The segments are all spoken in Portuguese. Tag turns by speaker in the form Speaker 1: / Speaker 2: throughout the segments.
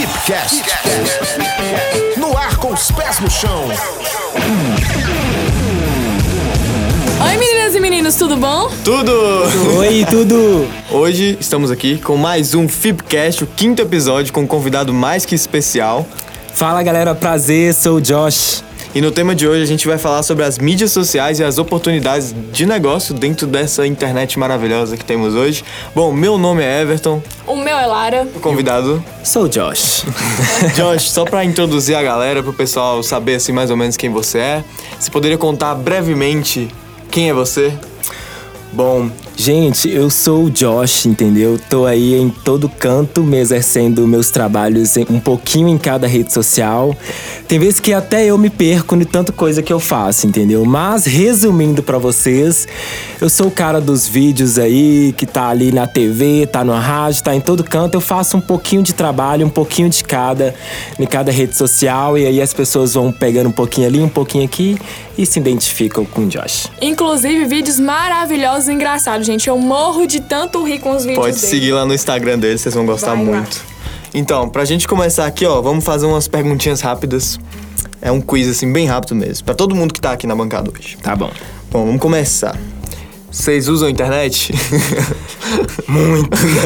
Speaker 1: Fipcast. No ar com os pés no chão.
Speaker 2: Oi meninas e meninos, tudo bom?
Speaker 3: Tudo!
Speaker 4: Oi, tudo!
Speaker 3: Hoje estamos aqui com mais um Fipcast, o quinto episódio, com um convidado mais que especial.
Speaker 4: Fala galera, prazer, sou o Josh.
Speaker 3: E no tema de hoje a gente vai falar sobre as mídias sociais e as oportunidades de negócio dentro dessa internet maravilhosa que temos hoje. Bom, meu nome é Everton,
Speaker 2: O meu é Lara.
Speaker 3: o convidado.
Speaker 4: Sou o Josh.
Speaker 3: Josh, só pra introduzir a galera, pro pessoal saber assim mais ou menos quem você é, você poderia contar brevemente quem é você?
Speaker 4: Bom, gente, eu sou o Josh, entendeu? Tô aí em todo canto, me exercendo meus trabalhos um pouquinho em cada rede social. Tem vezes que até eu me perco de tanta coisa que eu faço, entendeu? Mas resumindo pra vocês, eu sou o cara dos vídeos aí, que tá ali na TV, tá no rádio, tá em todo canto. Eu faço um pouquinho de trabalho, um pouquinho de cada em cada rede social e aí as pessoas vão pegando um pouquinho ali, um pouquinho aqui e se identificam com o Josh.
Speaker 2: Inclusive, vídeos maravilhosos e engraçados, gente. Eu morro de tanto rir com os vídeos
Speaker 3: Pode
Speaker 2: dele.
Speaker 3: seguir lá no Instagram dele, vocês vão gostar
Speaker 2: Vai lá.
Speaker 3: muito. Então, pra gente começar aqui, ó, vamos fazer umas perguntinhas rápidas. É um quiz assim bem rápido mesmo, Pra todo mundo que tá aqui na bancada hoje.
Speaker 4: Tá bom.
Speaker 3: Bom, vamos começar. Vocês usam a internet?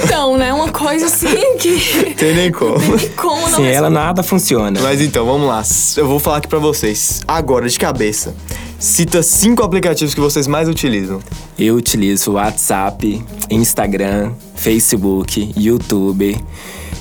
Speaker 2: Então, né? Uma coisa assim que.
Speaker 3: Tem nem como.
Speaker 2: Não tem como não
Speaker 4: Sem ela nada funciona.
Speaker 3: Mas então, vamos lá. Eu vou falar aqui pra vocês, agora de cabeça. Cita cinco aplicativos que vocês mais utilizam.
Speaker 4: Eu utilizo WhatsApp, Instagram, Facebook, YouTube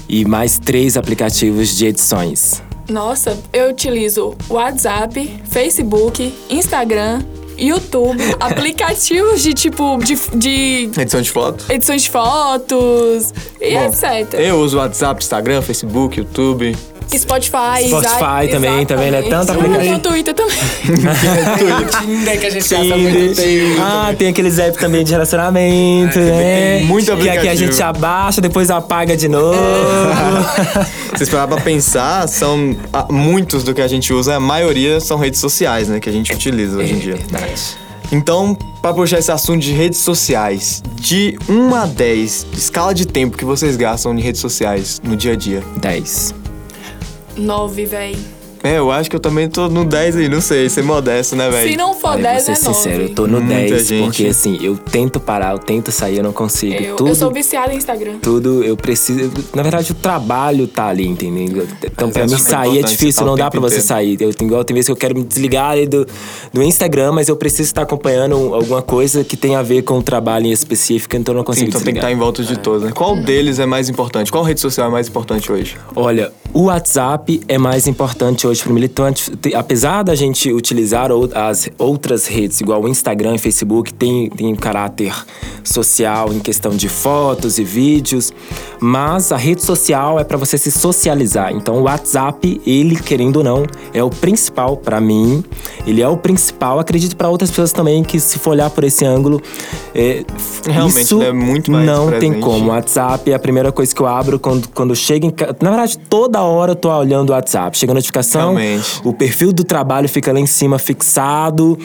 Speaker 4: e mais três aplicativos de edições.
Speaker 2: Nossa, eu utilizo WhatsApp, Facebook, Instagram, YouTube, aplicativos de tipo. de, de
Speaker 3: Edição de foto.
Speaker 2: edições de fotos e
Speaker 3: Bom,
Speaker 2: etc.
Speaker 3: Eu uso WhatsApp, Instagram, Facebook, YouTube.
Speaker 2: Spotify,
Speaker 4: Spotify também, também, né? Tanto aplicativo.
Speaker 2: O Twitter também.
Speaker 5: Tinder que a gente gasta muito tempo.
Speaker 4: Ah, tem aqueles apps também de relacionamento, né?
Speaker 3: tem muito
Speaker 4: Que aqui a
Speaker 3: aplicativo.
Speaker 4: gente abaixa, depois apaga de novo.
Speaker 3: Vocês parar pra pensar, são ah, muitos do que a gente usa, a maioria são redes sociais, né, que a gente utiliza hoje em dia. Então, pra puxar esse assunto de redes sociais, de 1 a 10, escala de tempo que vocês gastam em redes sociais no dia a dia.
Speaker 4: 10.
Speaker 2: Nove, véi.
Speaker 3: É, eu acho que eu também tô no 10 aí, não sei, ser modesto, né, velho?
Speaker 2: Se não for
Speaker 4: Olha,
Speaker 2: 10,
Speaker 4: vou
Speaker 2: é
Speaker 4: ser
Speaker 2: 9.
Speaker 4: sincero, eu tô no
Speaker 3: Muita
Speaker 4: 10,
Speaker 3: gente.
Speaker 4: porque assim, eu tento parar, eu tento sair, eu não consigo.
Speaker 2: Eu,
Speaker 4: Tudo
Speaker 2: eu sou viciada em Instagram.
Speaker 4: tudo eu preciso. Na verdade, o trabalho tá ali, entendeu? Então, pra mim sair é difícil, não dá pra você
Speaker 3: inteiro.
Speaker 4: sair. Eu tenho igual tem vezes que eu quero me desligar ali do, do Instagram, mas eu preciso estar acompanhando alguma coisa que tem a ver com o trabalho em específico, então eu não
Speaker 3: Sim,
Speaker 4: consigo
Speaker 3: então tem que estar
Speaker 4: desligar.
Speaker 3: em volta de todos, né? Qual deles é mais importante? Qual rede social é mais importante hoje?
Speaker 4: Olha, o WhatsApp é mais importante hoje para o militante. Te- Apesar da gente utilizar as outras redes, igual o Instagram e Facebook, tem, tem um caráter social em questão de fotos e vídeos, mas a rede social é para você se socializar. Então, o WhatsApp, ele, querendo ou não, é o principal para mim. Ele é o principal. Acredito para outras pessoas também que, se for olhar por esse ângulo, é,
Speaker 3: Realmente,
Speaker 4: isso
Speaker 3: é muito mais
Speaker 4: não tem
Speaker 3: presente.
Speaker 4: como. O WhatsApp é a primeira coisa que eu abro quando, quando chega em casa. Na verdade, toda hora eu tô olhando o WhatsApp. Chega a notificação,
Speaker 3: Realmente.
Speaker 4: o perfil do trabalho fica lá em cima fixado.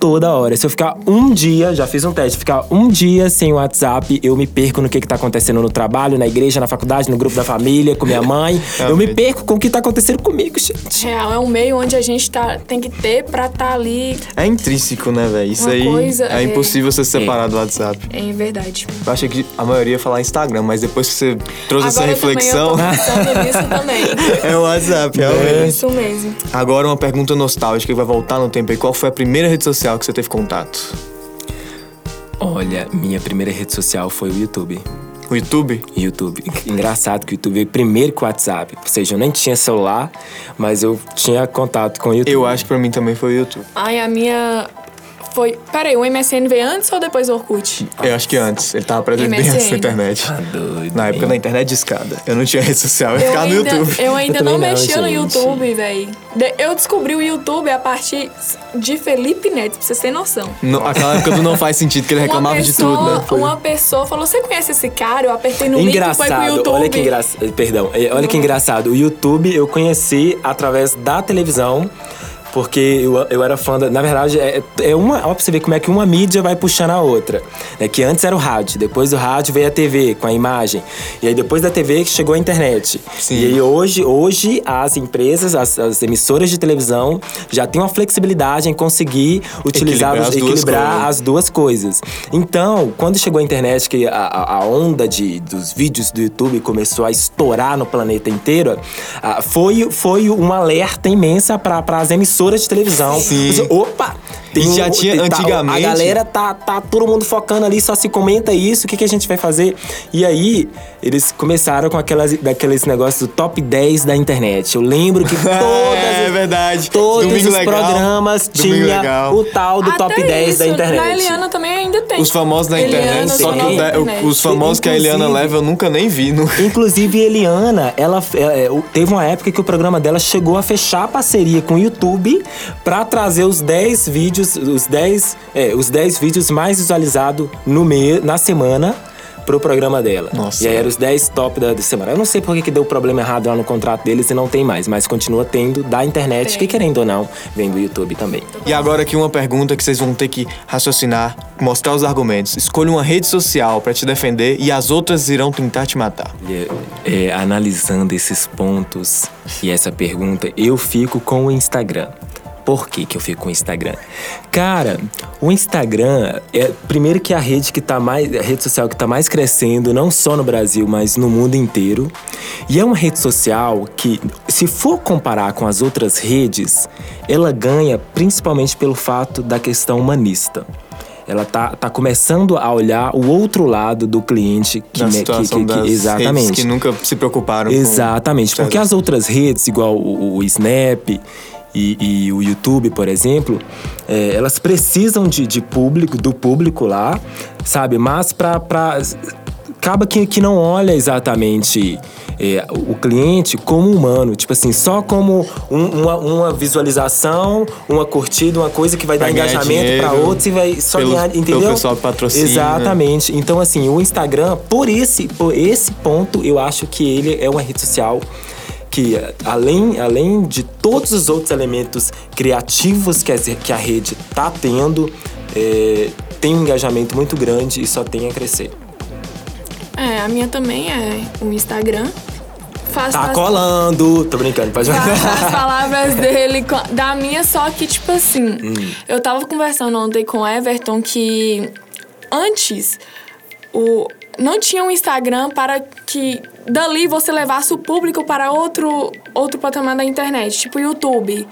Speaker 4: Toda hora. Se eu ficar um dia, já fiz um teste, ficar um dia sem o WhatsApp, eu me perco no que, que tá acontecendo no trabalho, na igreja, na faculdade, no grupo da família, com minha mãe. eu me perco com o que tá acontecendo comigo, gente.
Speaker 2: Real, é um meio onde a gente tá, tem que ter pra estar ali.
Speaker 3: É intrínseco, né, velho? Isso
Speaker 2: Uma
Speaker 3: aí
Speaker 2: coisa
Speaker 3: é
Speaker 2: é-
Speaker 3: impossível você se separar do WhatsApp.
Speaker 2: É verdade.
Speaker 3: Eu achei que a maioria ia falar Instagram, mas depois que você trouxe essa
Speaker 2: Agora
Speaker 3: reflexão,
Speaker 2: também eu tô pensando nisso também.
Speaker 3: é o WhatsApp, realmente.
Speaker 2: Isso mesmo.
Speaker 3: Agora uma pergunta nostálgica que vai voltar no tempo aí. Qual foi a primeira rede social que você teve contato?
Speaker 4: Olha, minha primeira rede social foi o YouTube.
Speaker 3: O YouTube?
Speaker 4: YouTube. Engraçado que o YouTube veio primeiro que o WhatsApp. Ou seja, eu nem tinha celular, mas eu tinha contato com o YouTube.
Speaker 3: Eu acho que pra mim também foi o YouTube.
Speaker 2: Ai, a minha. Foi. Peraí, o MSN veio antes ou depois do Orkut?
Speaker 3: Eu acho que antes. Ele tava presente bem antes na internet.
Speaker 4: Tá doido.
Speaker 3: Na época da internet de escada. Eu não tinha rede social, eu,
Speaker 2: Eu
Speaker 3: ficava no
Speaker 2: ainda,
Speaker 3: YouTube.
Speaker 2: eu ainda
Speaker 4: Eu
Speaker 2: não mexia no. YouTube, véi. De- Eu descobri o YouTube a partir de Felipe Neto, pra vocês terem noção.
Speaker 3: No- aquela época do não faz sentido, que ele reclamava
Speaker 2: uma
Speaker 3: de
Speaker 2: pessoa,
Speaker 3: tudo, né? Foi-
Speaker 2: Uma pessoa falou: Você conhece esse cara? Eu apertei no link e foi pro
Speaker 4: Engraçado,
Speaker 2: YouTube.
Speaker 4: olha que engraçado. Perdão, eh, olha que engraçado. O YouTube eu conheci através da televisão. Porque eu, eu era fã da. Na verdade, é, é uma. Ó, pra você ver como é que uma mídia vai puxando a outra. Né? Que antes era o rádio, depois do rádio veio a TV com a imagem. E aí depois da TV que chegou a internet.
Speaker 3: Sim.
Speaker 4: E aí hoje, hoje as empresas, as, as emissoras de televisão já têm uma flexibilidade em conseguir utilizar,
Speaker 3: Equilibrar as duas
Speaker 4: equilibrar
Speaker 3: coisas.
Speaker 4: as duas coisas. Então, quando chegou a internet, que a, a- onda de, dos vídeos do YouTube começou a estourar no planeta inteiro, foi, foi um alerta imensa para as emissoras de televisão.
Speaker 3: Sim.
Speaker 4: Você, Opa!
Speaker 3: E já
Speaker 4: um-
Speaker 3: tinha
Speaker 4: tá-
Speaker 3: antigamente-
Speaker 4: A galera tá, tá todo mundo focando ali, só se comenta isso, o que, que a gente vai fazer? E aí, eles começaram com aquelas, daqueles negócios do top 10 da internet. Eu lembro que todas
Speaker 3: é verdade.
Speaker 4: Todos
Speaker 3: Domingo
Speaker 4: os
Speaker 3: legal.
Speaker 4: programas tinha o tal do
Speaker 2: Até
Speaker 4: top 10
Speaker 2: isso,
Speaker 4: da internet.
Speaker 2: Na Eliana também ainda tem.
Speaker 3: Os famosos na
Speaker 2: Eliana,
Speaker 3: internet. Só que o- os famosos que a Eliana leva eu nunca nem vi. Nunca.
Speaker 4: Inclusive, Eliana, ela é, é, o- teve uma época que o programa dela chegou a fechar a parceria com o YouTube pra trazer os 10 vídeos, os 10, é, os 10 vídeos mais visualizados no mês, na semana pro programa dela.
Speaker 3: Nossa.
Speaker 4: E aí eram os 10 top da, da semana. Eu não sei por que, que deu problema errado lá no contrato deles e não tem mais, mas continua tendo da internet,
Speaker 2: Tem.
Speaker 4: que querendo ou não, vem do YouTube também.
Speaker 3: E agora aqui uma pergunta que vocês vão ter que raciocinar, mostrar os argumentos. Escolha uma rede social pra te defender e as outras irão tentar te matar.
Speaker 4: E, é, analisando esses pontos e essa pergunta, eu fico com o Instagram. Por que, que eu fico com o Instagram? Cara, o Instagram é primeiro que a rede que tá mais. A rede social que tá mais crescendo, não só no Brasil, mas no mundo inteiro. E é uma rede social que, se for comparar com as outras redes, ela ganha principalmente pelo fato da questão humanista. Ela tá, tá começando a olhar o outro lado do cliente que, que- que- que- exatamente.
Speaker 3: que nunca se preocuparam com-
Speaker 4: Exatamente, porque
Speaker 3: certo.
Speaker 4: as outras redes, igual o, o Snap e, e o YouTube, por exemplo, é, elas precisam de, de público, do público lá, sabe? Mas pra acaba que, que não olha exatamente é, o cliente como humano, tipo assim, só como um- uma, uma visualização, uma curtida, uma coisa que vai
Speaker 3: Pra
Speaker 4: dar engajamento
Speaker 3: dinheiro,
Speaker 4: outros e vai só
Speaker 3: pelo-
Speaker 4: ganhar,
Speaker 3: pelo
Speaker 4: entendeu?
Speaker 3: pessoal que patrocina.
Speaker 4: Exatamente. Então, assim, o Instagram, por esse, por esse ponto, eu acho que ele é uma rede social que, além, além de todos os outros elementos criativos que a, que a rede tá tendo, é, tem um engajamento muito grande e só tem a crescer.
Speaker 2: É, a minha também é o Instagram. Faço
Speaker 4: Tá
Speaker 2: as-
Speaker 4: colando! Tô brincando, pode
Speaker 2: faço as palavras dele, da minha, só que, tipo assim,
Speaker 4: Hum.
Speaker 2: eu tava conversando ontem com o Everton que antes o, não tinha um Instagram para que dali você levasse o público para outro, outro patamar da internet, tipo YouTube.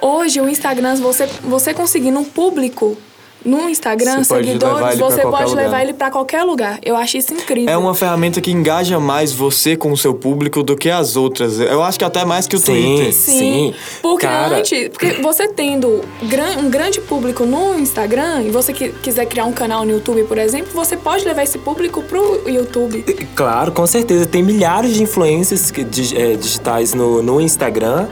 Speaker 2: Hoje, o Instagram, você, você conseguindo um público no Instagram,
Speaker 3: Você pode
Speaker 2: seguidores,
Speaker 3: pra
Speaker 2: você pode
Speaker 3: lugar.
Speaker 2: levar ele para qualquer lugar. Eu acho isso incrível.
Speaker 3: É uma ferramenta que engaja mais você com o seu público do que as outras. Eu acho que até mais que o
Speaker 4: Sim.
Speaker 3: Twitter.
Speaker 2: Sim,
Speaker 4: Sim,
Speaker 2: porque
Speaker 4: cara.
Speaker 2: antes, porque você tendo um grande público no Instagram e você que quiser criar um canal no YouTube, por exemplo, você pode levar esse público pro YouTube.
Speaker 4: Claro, com certeza. Tem milhares de influências é, digitais no, no Instagram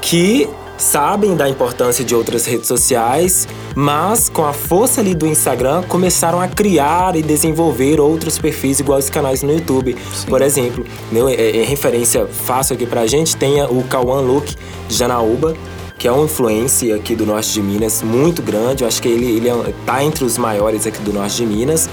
Speaker 4: que sabem da importância de outras redes sociais, mas com a força ali do Instagram começaram a criar e desenvolver outros perfis igual os canais no YouTube. Por exemplo, né, é, é referência fácil aqui pra gente, tem o Cauã Luke de Janaúba, que é um influencer aqui do norte de Minas, muito grande. Eu acho que ele, ele é, tá entre os maiores aqui do norte de Minas.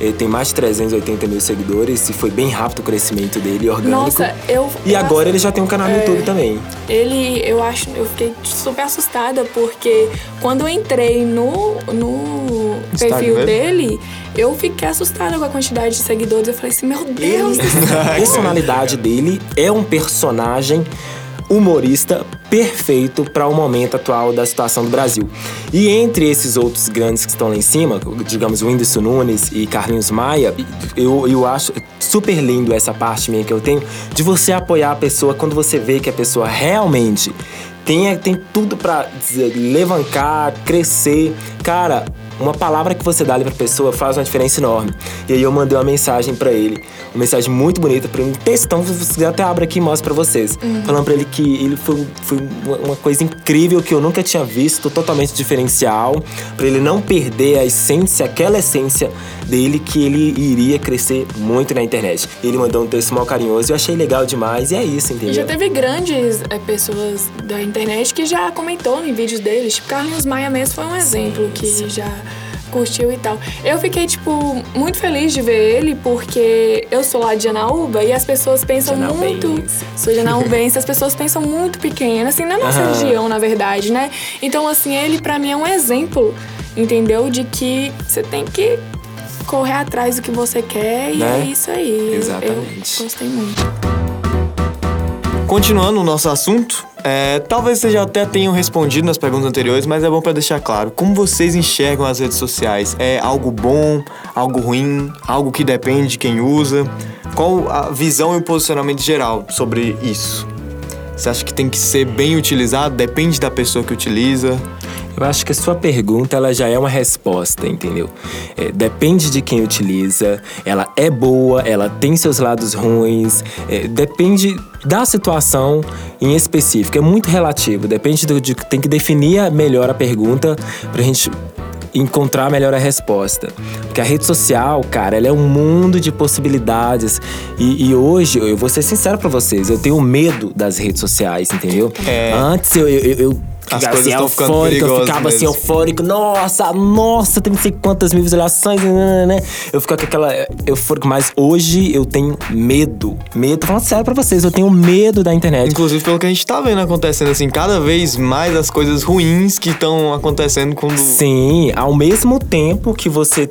Speaker 4: Ele tem mais de 380 mil seguidores e foi bem rápido o crescimento dele, orgânico.
Speaker 2: Nossa, eu.
Speaker 4: E
Speaker 2: eu
Speaker 4: agora
Speaker 2: acho-
Speaker 4: ele já tem um canal no
Speaker 2: É.
Speaker 4: YouTube também.
Speaker 2: Ele, eu acho, eu fiquei super assustada porque quando eu entrei no, no
Speaker 3: Instagram
Speaker 2: perfil
Speaker 3: dele?
Speaker 2: dele, eu fiquei assustada com a quantidade de seguidores. Eu falei assim, meu Deus.
Speaker 4: A personalidade dele é um personagem humorista perfeito para o momento atual da situação do Brasil. E entre esses outros grandes que estão lá em cima, digamos, Whindersson Nunes e Carlinhos Maia, eu, eu acho super lindo essa parte minha que eu tenho de você apoiar a pessoa quando você vê que a pessoa realmente tem, tem tudo pra levantar, crescer. cara, uma palavra que você dá ali pra pessoa faz uma diferença enorme. E aí eu mandei uma mensagem pra ele, uma mensagem muito bonita pra ele, um textão, se você quiser até abre aqui e mostra pra vocês. Falando pra ele que ele foi, foi uma- coisa incrível que eu nunca tinha visto, totalmente diferencial, pra ele não perder a essência, aquela essência dele que ele iria crescer muito na internet. Ele mandou um texto mal carinhoso, eu achei legal demais e é isso,
Speaker 2: E
Speaker 4: entendeu?
Speaker 2: já teve grandes é, pessoas da internet que já comentou em vídeos deles. Tipo, Carlinhos Maia mesmo foi um exemplo que já curtiu e tal. Eu fiquei, tipo, muito feliz de ver ele porque eu sou lá de Janaúba e as pessoas pensam muito.
Speaker 4: Janaubense.
Speaker 2: Sou janaubense, as pessoas pensam muito pequeno, assim, na nossa
Speaker 4: Aham.
Speaker 2: região, na verdade, né? Então, assim, ele pra mim é um exemplo, entendeu? De que você tem que correr atrás do que você quer e
Speaker 4: Né?
Speaker 2: é isso aí. Eu-
Speaker 4: Exatamente.
Speaker 2: Eu gostei muito.
Speaker 3: Continuando o nosso assunto, é, talvez vocês já até tenham respondido nas perguntas anteriores, mas é bom pra deixar claro. Como vocês enxergam as redes sociais? É algo bom, algo ruim, algo que depende de quem usa? Qual a visão e o posicionamento geral sobre isso? Você acha que tem que ser bem utilizado? Depende da pessoa que utiliza?
Speaker 4: Eu acho que a sua pergunta ela já é uma resposta, entendeu? É, depende de quem utiliza, ela é boa, ela tem seus lados ruins, é, depende da situação em específico, é muito relativo, depende do, de, tem que definir melhor a pergunta pra gente encontrar melhor a resposta. Porque a rede social, cara, ela é um mundo de possibilidades. E, e hoje, eu vou ser sincero pra vocês, eu tenho medo das redes sociais, entendeu?
Speaker 3: É.
Speaker 4: Antes eu, eu, eu
Speaker 3: As
Speaker 4: ficava
Speaker 3: coisas
Speaker 4: assim,
Speaker 3: estão ficando
Speaker 4: eufórico, eu ficava assim,
Speaker 3: mesmo.
Speaker 4: eufórico. Nossa, nossa, tem não sei quantas mil visualizações, né, né, né. Eu ficava com aquela eufórico, mas hoje eu tenho medo. Medo, tô falando sério pra vocês, eu tenho medo da internet.
Speaker 3: Inclusive pelo que a gente tá vendo acontecendo, assim, cada vez mais as coisas ruins que estão acontecendo quando.
Speaker 4: Sim, ao mesmo tempo que você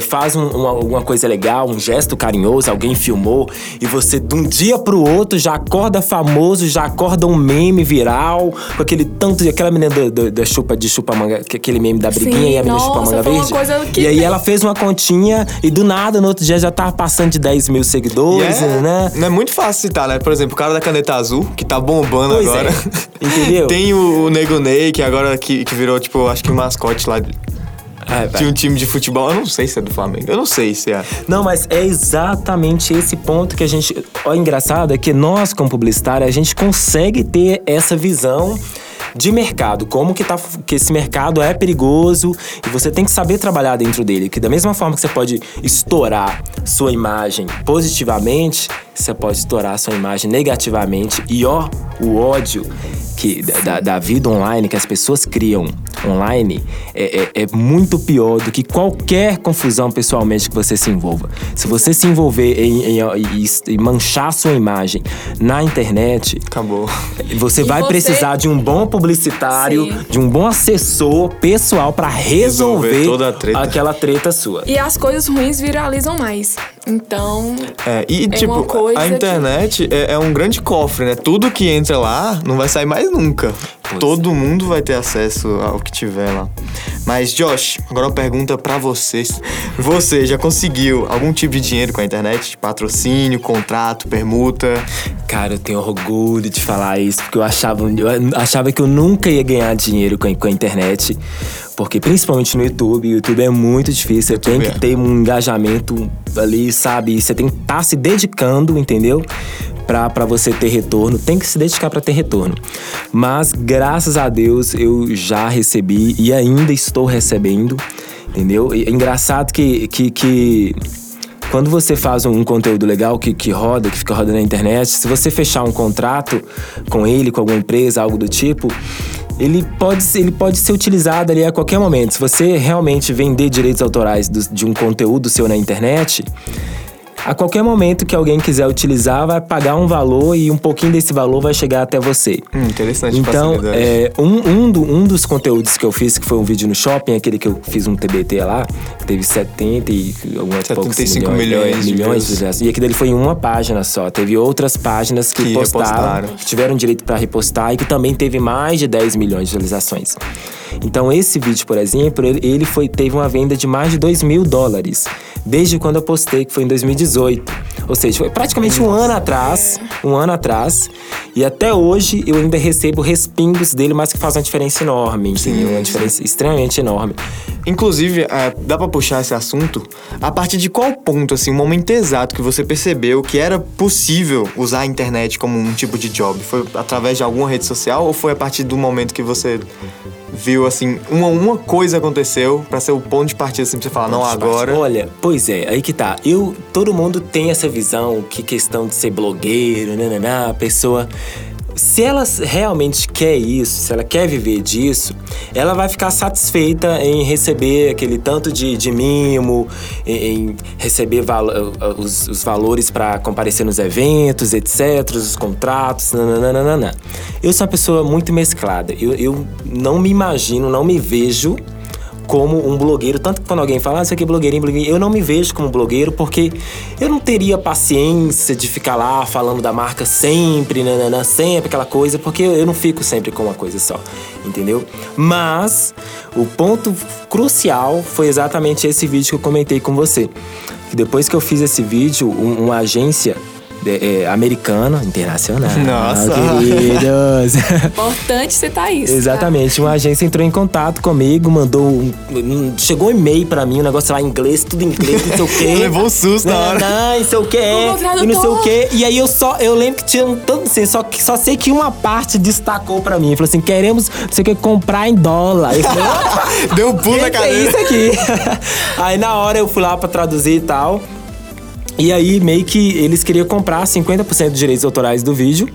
Speaker 4: faz um- uma, alguma coisa legal, um gesto carinhoso, alguém filmou, e você de um dia pro outro já acorda famoso, já acorda um meme viral, com aquele tanto de aquela menina da chupa de chupa manga, que- aquele meme da briguinha
Speaker 2: Sim,
Speaker 4: e a menina chupa
Speaker 2: nossa,
Speaker 4: manga
Speaker 2: foi uma
Speaker 4: verde.
Speaker 2: coisa que
Speaker 4: e aí ela fez uma continha e do nada no outro dia já tava passando de 10 mil seguidores,
Speaker 3: é,
Speaker 4: né?
Speaker 3: Não é muito fácil citar, né? Por exemplo, o cara da caneta azul, que tá bombando
Speaker 4: Pois
Speaker 3: agora.
Speaker 4: é. Entendeu?
Speaker 3: Tem o, o Nego Ney, que agora que, que virou, tipo, acho que o mascote lá
Speaker 4: Ai, vai.
Speaker 3: de um time de futebol. Eu não sei se é do Flamengo. Eu não sei se é.
Speaker 4: Não, mas é exatamente esse ponto que a gente. O engraçado é que nós, como publicitário, a gente consegue ter essa visão de mercado, como que, tá, que esse mercado é perigoso e você tem que saber trabalhar dentro dele. Que da mesma forma que você pode estourar sua imagem positivamente, você pode estourar sua imagem negativamente. E ó, o ódio que, da- da, da vida online que as pessoas criam online é, é- é muito pior do que qualquer confusão pessoalmente que você se envolva. Se você se envolver em, em- e, e manchar sua imagem na internet,
Speaker 3: Acabou.
Speaker 4: você
Speaker 2: E
Speaker 4: vai
Speaker 2: você-
Speaker 4: precisar de um bom publicitário,
Speaker 2: Sim.
Speaker 4: de um bom assessor pessoal pra resolver,
Speaker 3: Resolver toda a treta.
Speaker 4: aquela treta sua.
Speaker 2: E as coisas ruins viralizam mais. Então,
Speaker 3: É, e,
Speaker 2: É
Speaker 3: tipo, a
Speaker 2: que-
Speaker 3: internet é, é um grande cofre, né? Tudo que entra lá não vai sair mais nunca.
Speaker 4: Pois
Speaker 3: Todo mundo vai ter acesso ao que tiver lá. Mas, Josh, agora uma pergunta pra vocês. Você já conseguiu algum tipo de dinheiro com a internet? Patrocínio, contrato, permuta?
Speaker 4: Cara, eu tenho orgulho de falar isso, porque eu achava, eu achava que eu nunca ia ganhar dinheiro com a, com a internet. Porque principalmente no YouTube, o YouTube é muito difícil. Você tem que
Speaker 3: é.
Speaker 4: ter um engajamento ali, sabe? Você tem que estar se dedicando, entendeu? Pra você ter retorno. Tem que se dedicar pra ter retorno. Mas, graças a Deus, eu já recebi e ainda estou recebendo, entendeu? E é engraçado que, que, que quando você faz um conteúdo legal que, que roda, que fica rodando na internet, se você fechar um contrato com ele, com alguma empresa, algo do tipo, ele pode, ele pode ser utilizado ali a qualquer momento. Se você realmente vender direitos autorais do- de um conteúdo seu na internet, a qualquer momento que alguém quiser utilizar, vai pagar um valor e um pouquinho desse valor vai chegar até você.
Speaker 3: Hum, interessante
Speaker 4: Então, é, um, um, do- um dos conteúdos que eu fiz, que foi um vídeo no shopping, aquele que eu fiz um TBT lá, teve 70 e algumas poucos
Speaker 3: 75
Speaker 4: milhões,
Speaker 3: milhões
Speaker 4: é,
Speaker 3: de
Speaker 4: milhões
Speaker 3: views.
Speaker 4: de visualizações. E aquele dele foi em uma página só. Teve outras páginas que,
Speaker 3: Que
Speaker 4: postaram,
Speaker 3: repostaram.
Speaker 4: que tiveram direito para repostar e que também teve mais de 10 milhões de visualizações. Então esse vídeo, por exemplo, ele, foi, teve uma venda de mais de 2 mil dólares. Desde quando eu postei, que foi em 2018. Ou seja, foi praticamente um ano atrás. Um ano atrás. E até hoje eu ainda recebo respingos dele, mas que faz uma diferença enorme, entendeu? Uma diferença extremamente enorme.
Speaker 3: Inclusive, é, dá pra puxar esse assunto? A partir de qual ponto, assim, o momento exato que você percebeu que era possível usar a internet como um tipo de job? Foi através de alguma rede social ou foi a partir do momento que você viu, assim, uma, uma coisa aconteceu pra ser o ponto de partida, assim, pra você falar, não, agora...
Speaker 4: Olha, pois é, aí que tá. Eu, todo mundo tem essa visão que questão de ser blogueiro, nananã, a pessoa se ela realmente quer isso, se ela quer viver disso, ela vai ficar satisfeita em receber aquele tanto de, de mimo, em, em receber val os, os, valores para comparecer nos eventos, etc., os contratos, nananana. Eu sou uma pessoa muito mesclada. Eu, eu não me imagino, não me vejo como um blogueiro. Tanto que quando alguém fala, ah, isso aqui é blogueirinho, blogueirinho, eu não me vejo como blogueiro porque eu não teria paciência de ficar lá falando da marca sempre, nanana, sempre aquela coisa, porque eu não fico sempre com uma coisa só, entendeu? Mas o ponto crucial foi exatamente esse vídeo que eu comentei com você. Que depois que eu fiz esse vídeo, um, uma agência é, americano, internacional.
Speaker 3: Nossa!
Speaker 4: Queridos.
Speaker 2: Importante citar isso. tá?
Speaker 4: Exatamente. Uma agência entrou em contato comigo, mandou. Um, um- chegou um e-mail pra mim, um negócio lá em inglês, tudo em inglês, não sei o quê.
Speaker 3: Levou um susto na hora.
Speaker 4: Não, não sei o quê. E não sei o quê. E aí eu só. Eu lembro que tinha um tanto assim, só, só sei que uma parte destacou pra mim. Falou assim: queremos, não sei o que, comprar em dólar. Falei, "Opa,
Speaker 3: Deu um pulo na
Speaker 4: que é isso aqui? aí na hora eu fui lá pra traduzir e tal. E aí, meio que eles queriam comprar 50% dos direitos autorais do vídeo.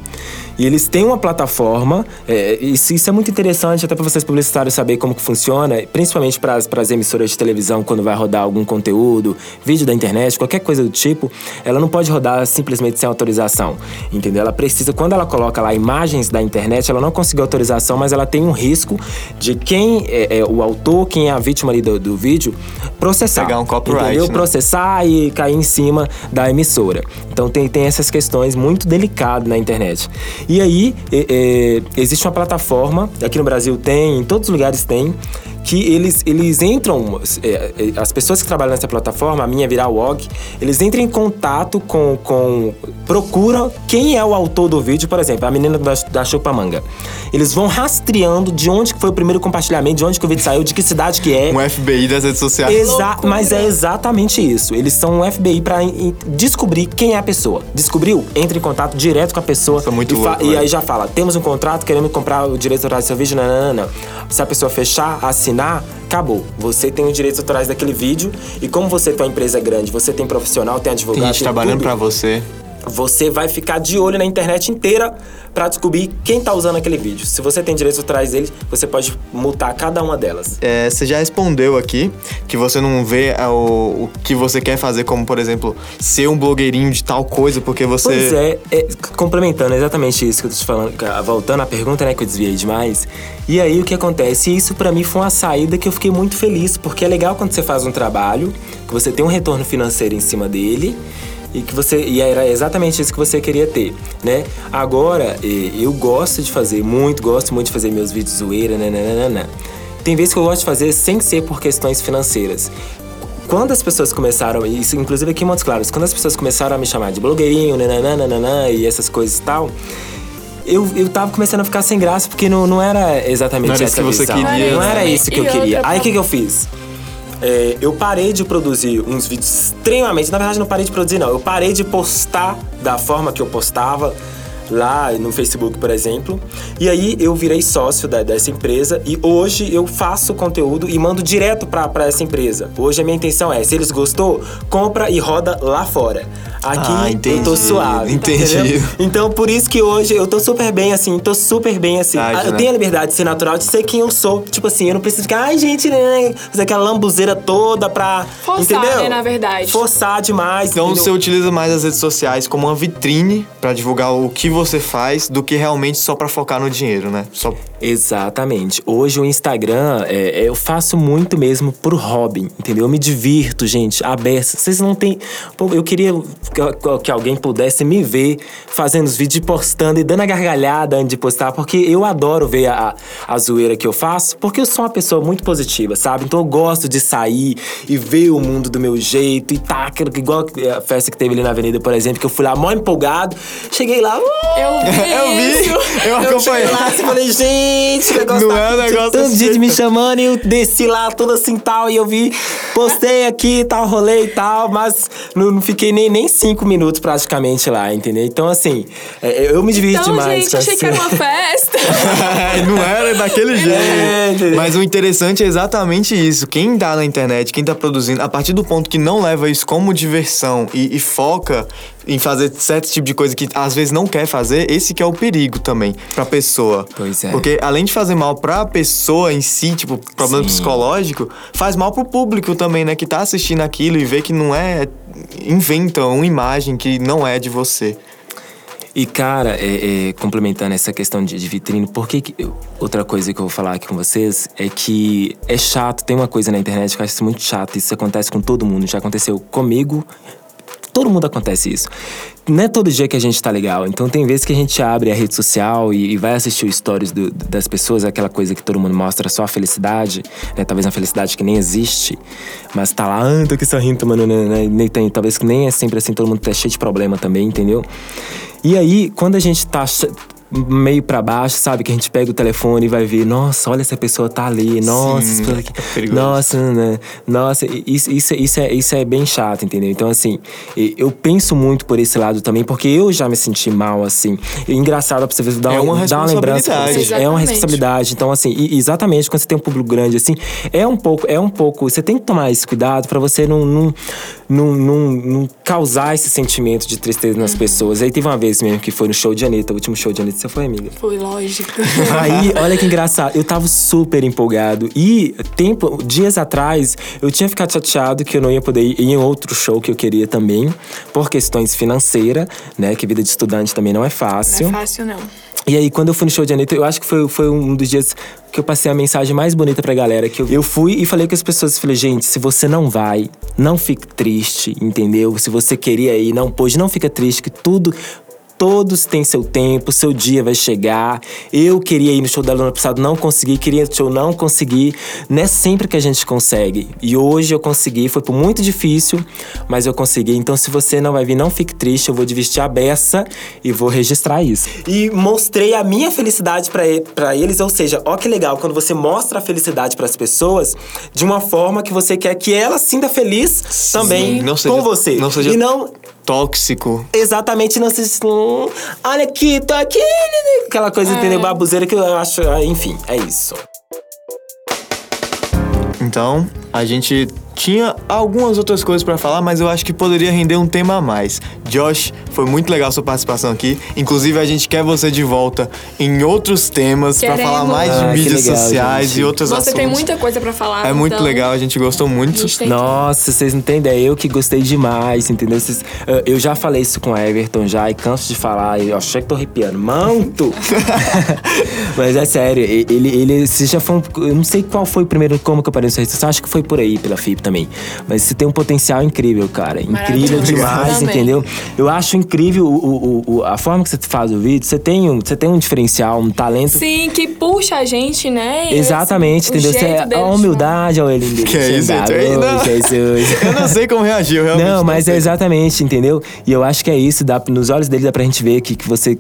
Speaker 4: E eles têm uma plataforma, é, isso, isso é muito interessante até para vocês publicitários saber como que funciona, principalmente para as emissoras de televisão quando vai rodar algum conteúdo, vídeo da internet, qualquer coisa do tipo, ela não pode rodar simplesmente sem autorização, entendeu? Ela precisa, quando ela coloca lá imagens da internet, ela não conseguiu autorização, mas ela tem um risco de quem é, é o autor, quem é a vítima ali do, do vídeo, processar.
Speaker 3: Pegar um copyright,
Speaker 4: entendeu?
Speaker 3: né?
Speaker 4: processar e cair em cima da emissora. Então tem, tem essas questões muito delicadas na internet. E aí, é, é, existe uma plataforma, aqui no Brasil tem, em todos os lugares tem, que eles, eles entram, é, é, as pessoas que trabalham nessa plataforma, a minha virar WOG, eles entram em contato com, com. procuram quem é o autor do vídeo, por exemplo, a menina da, da Chupamanga. Eles vão rastreando de onde foi o primeiro compartilhamento, de onde que o vídeo saiu, de que cidade que é.
Speaker 3: Um FBI das redes sociais.
Speaker 4: Exa
Speaker 2: Loucura.
Speaker 4: mas é exatamente isso. Eles são um FBI pra in- descobrir quem é a pessoa. Descobriu? Entra em contato direto com a pessoa.
Speaker 3: Isso é muito
Speaker 4: e,
Speaker 3: louco,
Speaker 4: e aí já fala: temos um contrato, queremos comprar o direito autoral do seu vídeo. Não, não, não, não. Se a pessoa fechar, acabou. Você tem os direitos autorais daquele vídeo. E como você tem uma empresa grande, você tem profissional, tem advogado.
Speaker 3: Tem gente
Speaker 4: tem
Speaker 3: trabalhando pra você.
Speaker 4: Você vai ficar de olho na internet inteira pra descobrir quem tá usando aquele vídeo. Se você tem direitos autorais dele, você pode multar cada uma delas.
Speaker 3: É, você já respondeu aqui que você não vê é, o, o que você quer fazer, como, por exemplo, ser um blogueirinho de tal coisa, porque você.
Speaker 4: Pois é, é, complementando exatamente isso que eu tô te falando, voltando à pergunta, né, que eu desviei demais. E aí o que acontece? Isso pra mim foi uma saída que eu fiquei muito feliz, porque é legal quando você faz um trabalho, que você tem um retorno financeiro em cima dele. E que você e era exatamente isso que você queria ter, né? Agora, eu gosto de fazer muito, gosto muito de fazer meus vídeos zoeira, né, nananana. Tem vezes que eu gosto de fazer sem ser por questões financeiras. Quando as pessoas começaram, isso inclusive aqui em Montes Claros, quando as pessoas começaram a me chamar de blogueirinho, nananana, e essas coisas e tal, eu, eu tava começando a ficar sem graça, porque não, não era exatamente
Speaker 3: Não era
Speaker 4: essa
Speaker 3: isso que você
Speaker 4: visão.
Speaker 3: queria,
Speaker 4: Não era
Speaker 2: né?
Speaker 4: isso que eu queria. Aí o que, que eu fiz? É, eu parei de produzir uns vídeos extremamente. Na verdade, não parei de produzir, não. Eu parei de postar da forma que eu postava lá no Facebook, por exemplo. E aí eu virei sócio da- dessa empresa e hoje eu faço conteúdo e mando direto pra, pra essa empresa. Hoje a minha intenção é, se eles gostou, compra e roda lá fora. Aqui
Speaker 3: Ah,
Speaker 4: eu
Speaker 3: entendi,
Speaker 4: tô suave.
Speaker 3: entendi.
Speaker 4: entendeu? Então por isso que hoje eu tô super bem assim, tô super bem assim.
Speaker 3: Verdade,
Speaker 4: Ah, eu
Speaker 3: né?
Speaker 4: tenho a liberdade de ser natural, de ser quem eu sou. Tipo assim, eu não preciso ficar, ai gente, né? Fazer aquela lambuzeira toda pra.
Speaker 2: Forçar,
Speaker 4: entendeu?
Speaker 2: né, na verdade.
Speaker 4: Forçar demais.
Speaker 3: Então
Speaker 4: entendeu?
Speaker 3: você utiliza mais as redes sociais como uma vitrine pra divulgar o que você faz do que realmente só pra focar no dinheiro, né? Só
Speaker 4: Exatamente. Hoje o Instagram, é, é, eu faço muito mesmo por hobby, entendeu? Eu me divirto, gente, aberto. Vocês não têm. Pô, eu queria que, alguém pudesse me ver fazendo os vídeos, postando e dando a gargalhada antes de postar, porque eu adoro ver a, a zoeira que eu faço, porque eu sou uma pessoa muito positiva, sabe? Então eu gosto de sair e ver o mundo do meu jeito e tá, igual a festa que teve ali na avenida, por exemplo, que eu fui lá mó empolgado, cheguei lá. uh,
Speaker 2: Eu vi
Speaker 3: Eu vi,
Speaker 2: isso.
Speaker 3: eu
Speaker 4: eu cheguei
Speaker 3: acompanhei.
Speaker 4: lá e falei, gente, o negócio
Speaker 3: Não
Speaker 4: tá
Speaker 3: é um negócio
Speaker 4: tanto de gente
Speaker 3: assim.
Speaker 4: me chamando e eu desci lá tudo assim tal, e eu vi, postei aqui tal, rolei e tal, mas não, não fiquei nem, nem cinco minutos praticamente lá, entendeu? Então, assim, é, eu me divirto
Speaker 2: Então,
Speaker 4: demais.
Speaker 2: gente, achei que
Speaker 4: essa-
Speaker 2: era uma festa.
Speaker 3: não era daquele
Speaker 4: É,
Speaker 3: jeito. Mas o interessante é exatamente isso. Quem tá na internet, quem tá produzindo, a partir do ponto que não leva isso como diversão e, e foca em fazer certo tipo de coisa que às vezes não quer fazer, esse que é o perigo também pra pessoa.
Speaker 4: Pois é.
Speaker 3: Porque além de fazer mal pra pessoa em si, tipo, problema
Speaker 4: Sim.
Speaker 3: psicológico, faz mal pro público também, né? Que tá assistindo aquilo e vê que não é. Inventa uma imagem que não é de você.
Speaker 4: E, cara, é, é, complementando essa questão de, de vitrine, por que, outra coisa que eu vou falar aqui com vocês é que é chato, tem uma coisa na internet que eu acho muito chato, isso acontece com todo mundo, já aconteceu comigo, todo mundo acontece isso. Não é todo dia que a gente tá legal, então tem vezes que a gente abre a rede social e, e vai assistir os stories do- das pessoas, aquela coisa que todo mundo mostra só a felicidade, né? Talvez uma felicidade que nem existe, mas tá lá, ah, tô aqui sorrindo, tomando, né, né, nem tem, talvez que nem é sempre assim, todo mundo tá cheio de problema também, entendeu? E aí, quando a gente tá meio pra baixo, sabe? Que a gente pega o telefone e vai ver, nossa, olha essa pessoa tá ali, nossa,
Speaker 3: Sim,
Speaker 4: essa pessoa aqui.
Speaker 3: é perigoso.
Speaker 4: Nossa, né? Nossa, isso, isso, isso, é, isso é bem chato, entendeu? Então, assim, eu penso muito por esse lado também, porque eu já me senti mal, assim. E engraçado pra você ver, dar
Speaker 3: É
Speaker 4: uma,
Speaker 3: uma
Speaker 4: dar uma lembrança vocês. É uma responsabilidade. Então, assim, e- exatamente, quando você tem um público grande, assim, é um pouco, é um pouco. Você tem que tomar esse cuidado pra você não, não, não, não, não causar esse sentimento de tristeza nas pessoas. Aí teve uma vez mesmo que foi no show de Anitta, o último show de Anitta, você foi, amiga?
Speaker 2: Foi lógico.
Speaker 4: Aí, olha que engraçado, eu tava super empolgado. E tempo, dias atrás, eu tinha ficado chateado que eu não ia poder ir em outro show que eu queria também, por questões financeiras, né? Que vida de estudante também não é fácil.
Speaker 2: Não é fácil, não.
Speaker 4: E aí, quando eu fui no show de Anitta, eu acho que foi, foi um dos dias que eu passei a mensagem mais bonita pra galera. Que eu, eu fui e falei com as pessoas, falei, gente, se você não vai, não fique triste, entendeu? Se você queria ir, não pôde, não fica triste, que tudo... Todos têm seu tempo, seu dia vai chegar. Eu queria ir no show da ano passado, não consegui. Queria ir no show, não consegui. Não é sempre que a gente consegue. E hoje eu consegui, foi por muito difícil, mas eu consegui. Então, se você não vai vir, não fique triste. Eu vou dividir a beça e vou registrar isso. E mostrei a minha felicidade pra pra eles. Ou seja, ó que legal, quando você mostra a felicidade pras pessoas de uma forma que você quer que ela sinta feliz também
Speaker 3: não seja-
Speaker 4: com você.
Speaker 3: não seja-
Speaker 4: E não
Speaker 3: Tóxico.
Speaker 4: Exatamente, não sei se. Hum, olha aqui, tô aqui. Aquela coisa, entendeu? Babuzeira que eu acho. ah, Enfim, é isso.
Speaker 3: Então, a gente tinha algumas outras coisas pra falar, mas eu acho que poderia render um tema a mais. Josh, foi muito legal sua participação aqui. Inclusive, a gente quer você de volta em outros temas pra
Speaker 2: Queremos.
Speaker 3: falar mais de
Speaker 4: Ah,
Speaker 3: mídias
Speaker 4: legal,
Speaker 3: sociais
Speaker 4: gente.
Speaker 3: e outros
Speaker 2: Você
Speaker 3: assuntos.
Speaker 2: tem muita coisa pra falar.
Speaker 3: É muito
Speaker 2: então
Speaker 3: legal, a gente gostou muito.
Speaker 2: gente
Speaker 4: Nossa, vocês têm ideia. Eu que gostei demais, entendeu? Vocês- eu- já falei isso com o Everton já e canso de falar. e Eu achei que tô arrepiando. Manto! Mas é sério, ele, ele. Você já foi. um- Eu não sei qual foi o primeiro como que eu apareci na rede social. Acho que foi por aí, pela FIP também. Mas você tem um potencial incrível, cara. Incrível demais,
Speaker 2: Também.
Speaker 4: entendeu? Eu acho incrível o, o- o- a forma que você faz o vídeo. Você tem um, você tem um diferencial, um talento.
Speaker 2: Sim, que puxa a gente, né? E,
Speaker 4: Exatamente,
Speaker 2: assim,
Speaker 4: entendeu? Você é
Speaker 2: deles
Speaker 4: a
Speaker 2: de
Speaker 4: humildade, olha ele.
Speaker 3: Que é isso? Ei, não.
Speaker 4: Jesus.
Speaker 3: Eu não sei como reagir, eu realmente
Speaker 4: Não, mas
Speaker 3: sei.
Speaker 4: é exatamente, entendeu? E eu acho que é isso, dá, nos olhos dele dá pra gente ver que, que você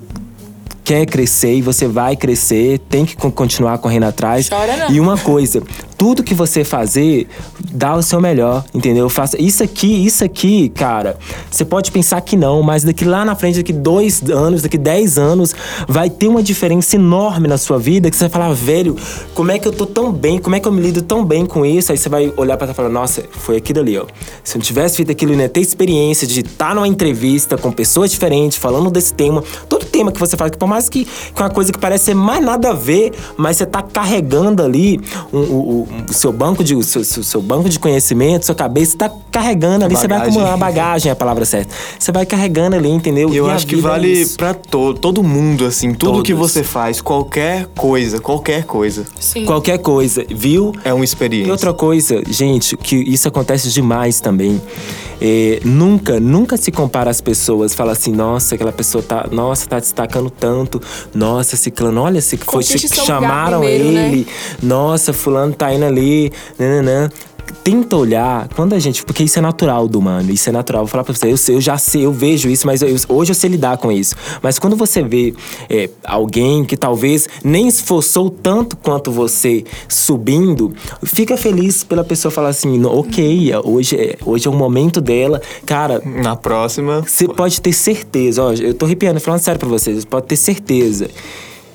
Speaker 4: quer crescer e você vai crescer, tem que con- continuar correndo atrás.
Speaker 2: Chora não.
Speaker 4: E uma coisa, tudo que você fazer, dá o seu melhor, entendeu? Faça isso aqui, isso aqui, cara. Você pode pensar que não, mas daqui lá na frente, daqui dois anos, daqui dez anos, vai ter uma diferença enorme na sua vida que você vai falar, velho, como é que eu tô tão bem, como é que eu me lido tão bem com isso? Aí você vai olhar pra trás e falar, nossa, foi aquilo ali, ó. Se eu não tivesse feito aquilo, eu ter experiência de estar numa entrevista com pessoas diferentes, falando desse tema. Todo tema que você faz, que por mais que, que uma coisa que parece ser mais nada a ver, mas você tá carregando ali o, o, o seu banco de seu, seu- seu banco de conhecimento, sua cabeça tá carregando ali, você vai
Speaker 3: Bagagem.
Speaker 4: acumular bagagem, é a palavra certa. Você vai carregando ali, entendeu?
Speaker 3: E eu
Speaker 4: a
Speaker 3: acho que
Speaker 4: é
Speaker 3: vale
Speaker 4: isso.
Speaker 3: pra to todo mundo, assim. Tudo que
Speaker 4: Todos.
Speaker 3: você faz, qualquer coisa, qualquer coisa,
Speaker 2: Sim.
Speaker 4: qualquer coisa, viu?
Speaker 3: é uma experiência.
Speaker 4: E outra coisa, gente, que isso acontece demais também. É, nunca, nunca se compara às pessoas. Fala assim, nossa, aquela pessoa tá, nossa, tá destacando tanto. Nossa, ciclano, olha, se foi, chamaram
Speaker 2: primeiro, né?
Speaker 4: ele. Nossa, fulano tá indo ali, nananã. Tenta olhar, quando a gente. Porque isso é natural do humano, isso é natural. Vou falar pra você, eu, sei, eu já sei, eu vejo isso, mas eu- hoje eu sei lidar com isso. Mas quando você vê é, alguém que talvez nem esforçou tanto quanto você subindo, fica feliz pela pessoa falar assim: "No- ok, hoje é, hoje é o momento dela. Cara,
Speaker 3: Na próxima.
Speaker 4: você pode ter certeza, ó, eu tô arrepiando, falando sério pra vocês, pode ter certeza.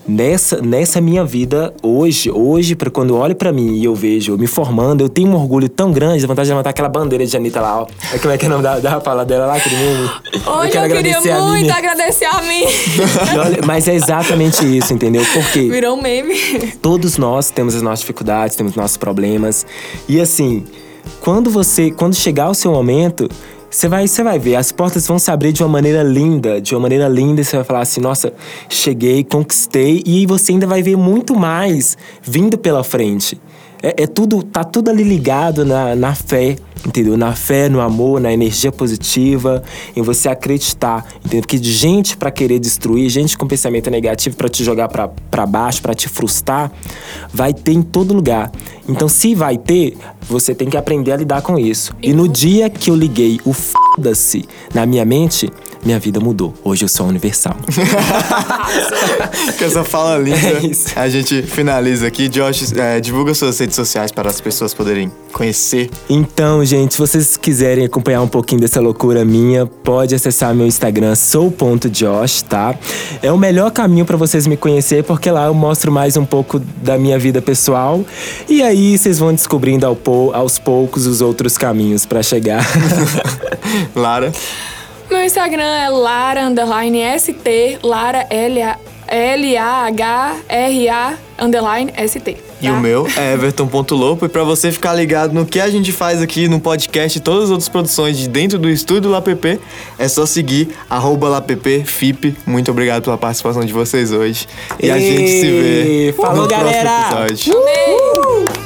Speaker 4: Nessa, nessa minha vida, hoje, hoje, pra quando eu olho pra mim e eu vejo eu me formando, eu tenho um orgulho tão grande, a vontade de levantar aquela bandeira de Anitta lá, ó. É, Como é que é o nome da, da fala dela lá, aquele meme?
Speaker 2: Hoje eu,
Speaker 4: quero
Speaker 2: queria
Speaker 4: agradecer a
Speaker 2: muito
Speaker 4: Mimi.
Speaker 2: agradecer a mim.
Speaker 4: Olha, Mas é exatamente isso, entendeu? Porque
Speaker 2: Virou um meme.
Speaker 4: todos nós temos as nossas dificuldades, temos nossos problemas. E assim, quando você, quando chegar o seu momento, você vai, você vai ver, as portas vão se abrir de uma maneira linda, de uma maneira linda, e você vai falar assim: "Nossa, cheguei, conquistei", e você ainda vai ver muito mais vindo pela frente. É, é tudo, tá tudo ali ligado na, na fé, entendeu? Na fé, no amor, na energia positiva, em você acreditar, entendeu? Porque de gente pra querer destruir, gente com pensamento negativo pra te jogar pra baixo, pra te frustrar, vai ter em todo lugar. Então, se vai ter, você tem que aprender a lidar com isso. E no dia que eu liguei o foda-se na minha mente, minha vida mudou. Hoje eu sou universal.
Speaker 3: Com essa fala linda,
Speaker 4: É isso.
Speaker 3: a gente finaliza aqui. Josh, é, divulga suas redes sociais para as pessoas poderem conhecer.
Speaker 4: Então, gente, se vocês quiserem acompanhar um pouquinho dessa loucura minha, pode acessar meu Instagram, sou.josh, tá? É o melhor caminho pra vocês me conhecer, porque lá eu mostro mais um pouco da minha vida pessoal. E aí vocês vão descobrindo ao pou- aos poucos os outros caminhos pra chegar.
Speaker 3: Lara.
Speaker 2: Meu Instagram é Lara underline ST, Lara L-A- L-A-H-R-A underline ST.
Speaker 3: E o meu é everton.lopo. E pra você ficar ligado no que a gente faz aqui no podcast e todas as outras produções de dentro do estúdio LaPP, é só seguir arroba LaPP, FIP. Muito obrigado pela participação de vocês hoje. E a gente se vê
Speaker 4: Falou,
Speaker 3: no próximo
Speaker 4: galera!
Speaker 3: episódio.
Speaker 2: Amei.